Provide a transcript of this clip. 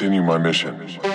continue my mission.